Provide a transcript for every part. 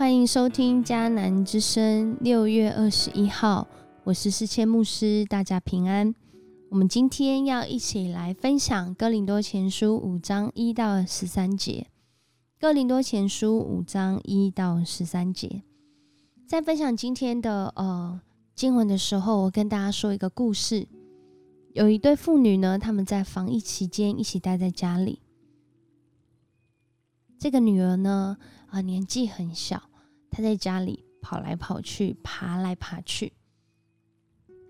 欢迎收听迦南之声。六月二十一号，我是世谦牧师，大家平安。我们今天要一起来分享《哥林多前书》五章一到十三节。《哥林多前书》五章一到十三节，在分享今天的呃经文的时候，我跟大家说一个故事。有一对父女呢，他们在防疫期间一起待在家里。这个女儿呢，啊，年纪很小，他在家里跑来跑去，爬来爬去。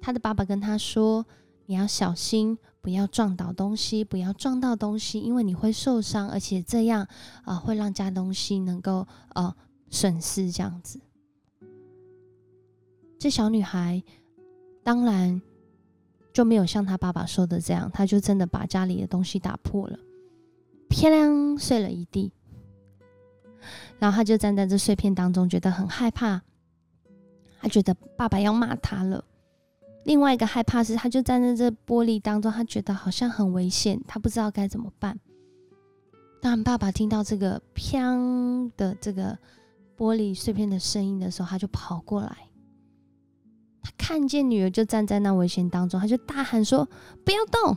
他的爸爸跟他说：“你要小心，不要撞倒东西，不要撞到东西，因为你会受伤，而且这样啊，会让家东西能够呃损失。”这样子，这小女孩当然。就没有像他爸爸说的这样，他就真的把家里的东西打破了，漂亮碎了一地。然后他就站在这碎片当中，觉得很害怕。他觉得爸爸要骂他了。另外一个害怕是，他就站在这玻璃当中，他觉得好像很危险，他不知道该怎么办。当爸爸听到这个“砰”的这个玻璃碎片的声音的时候，他就跑过来。他看见女儿就站在那危险当中，他就大喊说：“不要动！”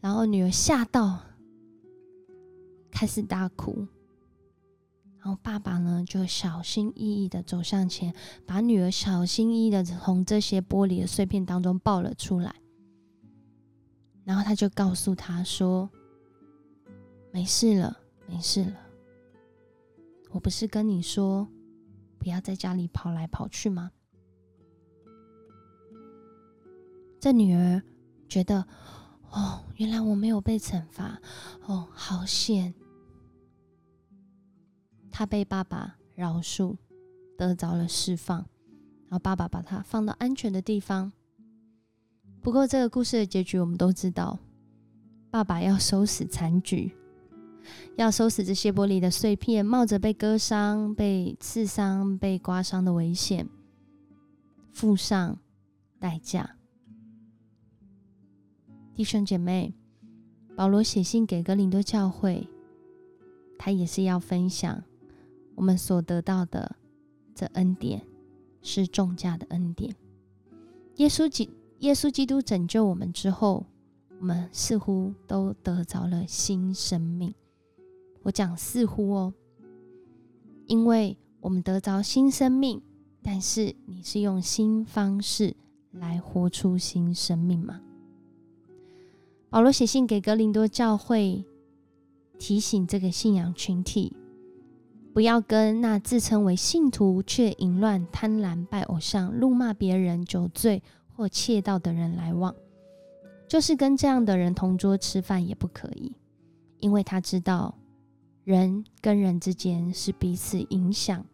然后女儿吓到，开始大哭。然后爸爸呢，就小心翼翼的走向前，把女儿小心翼翼的从这些玻璃的碎片当中抱了出来。然后他就告诉她说：“没事了，没事了。我不是跟你说不要在家里跑来跑去吗？”这女儿觉得，哦，原来我没有被惩罚，哦，好险！他被爸爸饶恕，得着了释放，然后爸爸把他放到安全的地方。不过，这个故事的结局我们都知道，爸爸要收拾残局，要收拾这些玻璃的碎片，冒着被割伤、被刺伤、被刮伤的危险，付上代价。弟兄姐妹，保罗写信给格林多教会，他也是要分享我们所得到的这恩典是重价的恩典。耶稣基耶稣基督拯救我们之后，我们似乎都得着了新生命。我讲似乎哦，因为我们得着新生命，但是你是用新方式来活出新生命吗？保罗写信给格林多教会，提醒这个信仰群体，不要跟那自称为信徒却淫乱、贪婪、拜偶像、怒骂别人、酒醉或窃盗的人来往。就是跟这样的人同桌吃饭也不可以，因为他知道人跟人之间是彼此影响、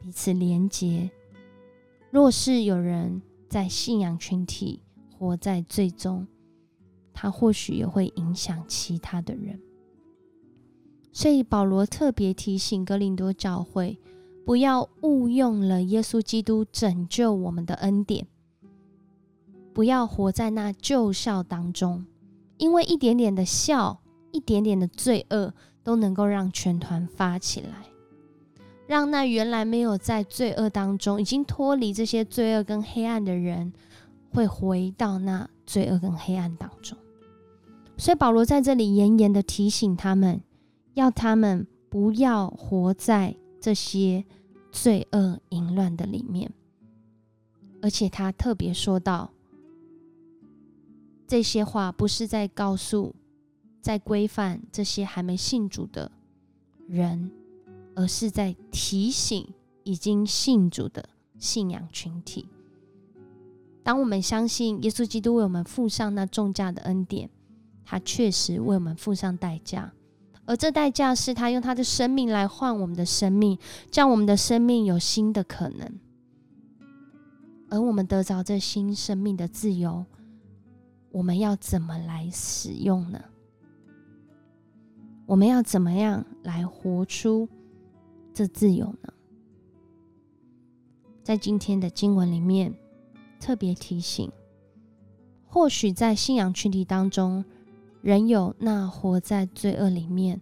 彼此连结。若是有人在信仰群体活在最终，他或许也会影响其他的人，所以保罗特别提醒哥林多教会，不要误用了耶稣基督拯救我们的恩典，不要活在那旧笑当中，因为一点点的笑，一点点的罪恶，都能够让全团发起来，让那原来没有在罪恶当中，已经脱离这些罪恶跟黑暗的人，会回到那罪恶跟黑暗当中。所以保罗在这里严严的提醒他们，要他们不要活在这些罪恶淫乱的里面。而且他特别说到，这些话不是在告诉、在规范这些还没信主的人，而是在提醒已经信主的信仰群体。当我们相信耶稣基督为我们付上那重价的恩典。他确实为我们付上代价，而这代价是他用他的生命来换我们的生命，让我们的生命有新的可能。而我们得着这新生命的自由，我们要怎么来使用呢？我们要怎么样来活出这自由呢？在今天的经文里面特别提醒，或许在信仰群体当中。仍有那活在罪恶里面，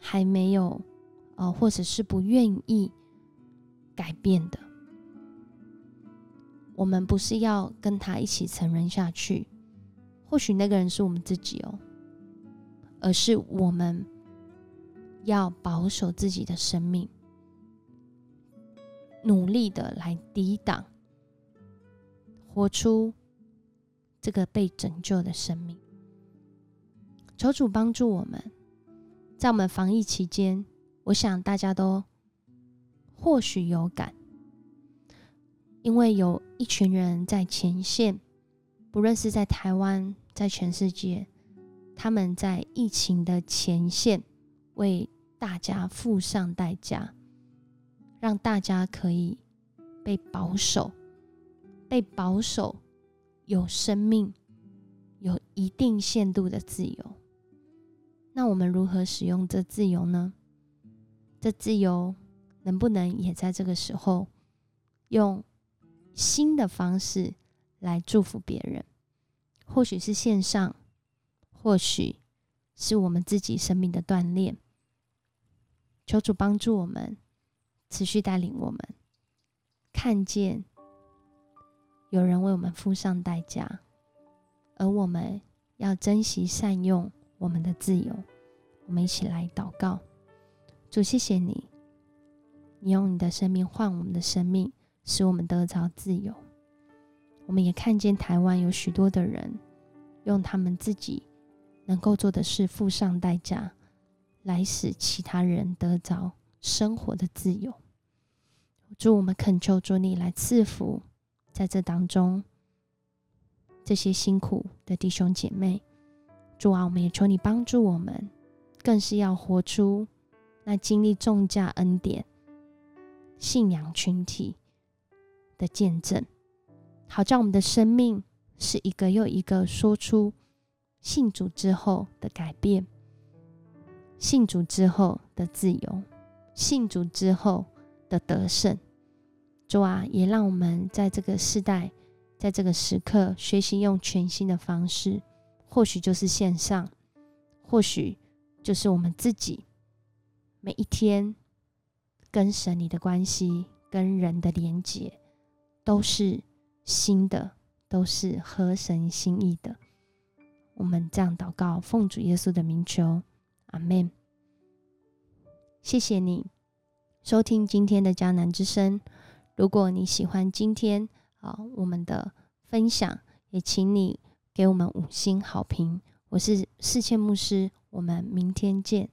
还没有呃，或者是不愿意改变的。我们不是要跟他一起沉沦下去，或许那个人是我们自己哦，而是我们要保守自己的生命，努力的来抵挡，活出这个被拯救的生命。求主帮助我们，在我们防疫期间，我想大家都或许有感。因为有一群人在前线，不论是在台湾，在全世界，他们在疫情的前线为大家付上代价，让大家可以被保守，被保守有生命、有一定限度的自由。那我们如何使用这自由呢？这自由能不能也在这个时候用？新的方式来祝福别人，或许是线上，或许是我们自己生命的锻炼。求主帮助我们，持续带领我们，看见有人为我们付上代价，而我们要珍惜善用我们的自由。我们一起来祷告：主，谢谢你，你用你的生命换我们的生命。使我们得着自由。我们也看见台湾有许多的人，用他们自己能够做的事付上代价，来使其他人得着生活的自由。祝我们恳求主你来赐福在这当中这些辛苦的弟兄姐妹。主啊，我们也求你帮助我们，更是要活出那经历重价恩典信仰群体。的见证，好叫我们的生命是一个又一个说出信主之后的改变，信主之后的自由，信主之后的得胜。主啊，也让我们在这个时代，在这个时刻，学习用全新的方式，或许就是线上，或许就是我们自己每一天跟神你的关系，跟人的连接。都是新的，都是合神心意的。我们这样祷告，奉主耶稣的名求，阿门。谢谢你收听今天的迦南之声。如果你喜欢今天啊我们的分享，也请你给我们五星好评。我是世谦牧师，我们明天见。